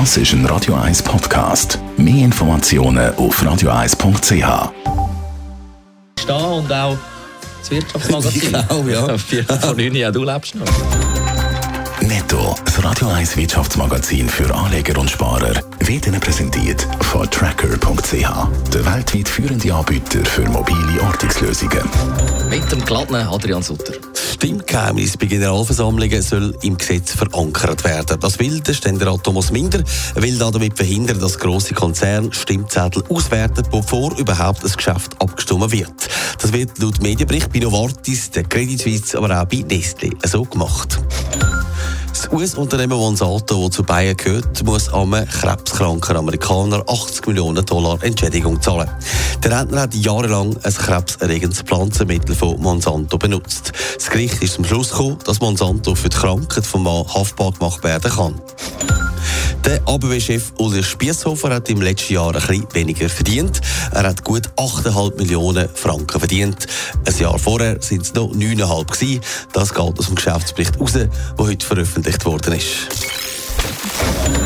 Das ist ein Radio 1 Podcast. Mehr Informationen auf radio1.ch. Stehen und auch das Wirtschaftsmagazin. Ich auch, ja. Viertel von neun, ja, du lebst noch. Netto, das Radio 1 Wirtschaftsmagazin für Anleger und Sparer, wird Ihnen präsentiert von Tracker.ch, der weltweit führende Anbieter für mobile Ortungslösungen. Mit dem glatten Adrian Sutter. Stimmgeheimnis bei Generalversammlungen soll im Gesetz verankert werden. Das will der Ständerat Thomas Minder, will damit verhindern, dass grosse Konzerne Stimmzettel auswerten, bevor überhaupt ein Geschäft abgestimmt wird. Das wird laut Medienbericht bei Novartis, der Credit Suisse, aber auch bei Nestle so gemacht. Das US-Unternehmen Monsanto, das zu Bayern gehört, muss einem krebskranken Amerikaner 80 Millionen Dollar Entschädigung zahlen. Der Rentner hat jahrelang ein krebserregendes Pflanzenmittel von Monsanto benutzt. Das Gericht ist zum Schluss gekommen, dass Monsanto für die Krankheit vom Mann haftbar gemacht werden kann. Der ABW-Chef Ulrich Spiesshofer hat im letzten Jahr ein bisschen weniger verdient. Er hat gut 8,5 Millionen Franken verdient. Ein Jahr vorher sind es noch 9,5 gewesen. Das geht aus dem Geschäftsbericht raus, der heute veröffentlicht worden ist.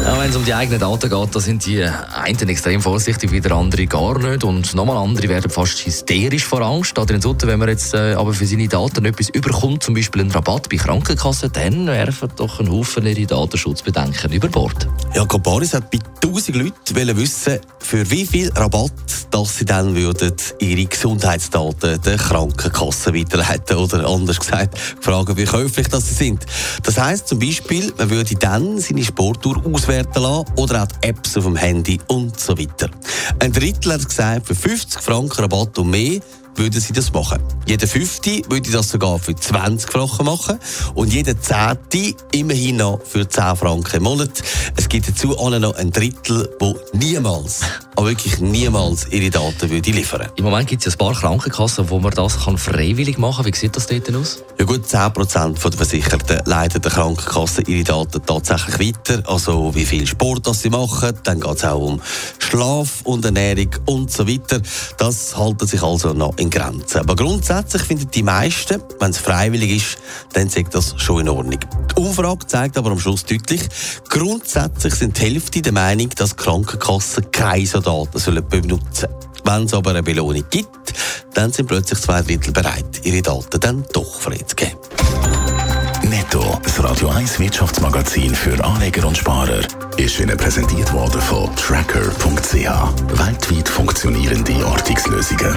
Ja, wenn es um die eigenen Daten geht, da sind die einen extrem vorsichtig, wieder andere gar nicht. Und nochmal andere werden fast hysterisch vor Angst. Adrian Sutter, wenn man jetzt äh, aber für seine Daten etwas überkommt, zum Beispiel einen Rabatt bei Krankenkassen, dann werfen doch ein Haufen ihre Datenschutzbedenken über Bord. Ja, Caparis hat bei 1000 Leuten wissen, für wie viel Rabatt dass sie dann würden ihre Gesundheitsdaten der Krankenkasse weiterleiten oder anders gesagt fragen, wie käuflich das sie sind. Das heißt zum Beispiel, man würde dann seine Sporttour auswerten lassen oder auch die Apps auf dem Handy und so weiter. Ein Drittel hat gesagt, für 50 Franken Rabatt und mehr würden sie das machen. Jeder Fünfte würde das sogar für 20 Franken machen und jeder Zehnte immerhin noch für 10 Franken im Monat. Es gibt dazu auch noch ein Drittel, wo niemals, aber wirklich niemals ihre Daten würde liefern. Im Moment gibt es ja ein paar Krankenkassen, wo man das kann freiwillig machen kann. Wie sieht das dort aus? Ja gut, 10% der Versicherten leiten der Krankenkasse ihre Daten tatsächlich weiter. Also wie viel Sport das sie machen, dann geht es auch um Schlaf und Ernährung und so weiter. Das halten sich also noch in Grenzen. Aber grundsätzlich finden die meisten, wenn es freiwillig ist, dann sagt das schon in Ordnung. Die Umfrage zeigt aber am Schluss deutlich, grundsätzlich sind die Hälfte der Meinung, dass Krankenkassen keine so Daten sollen benutzen sollen. Wenn es aber eine Belohnung gibt, dann sind plötzlich zwei Drittel bereit, ihre Daten dann doch freizugeben. Netto, das Radio 1 Wirtschaftsmagazin für Anleger und Sparer, ist Ihnen präsentiert worden von Tracker.ch. Weltweit funktionierende Ortungslösungen.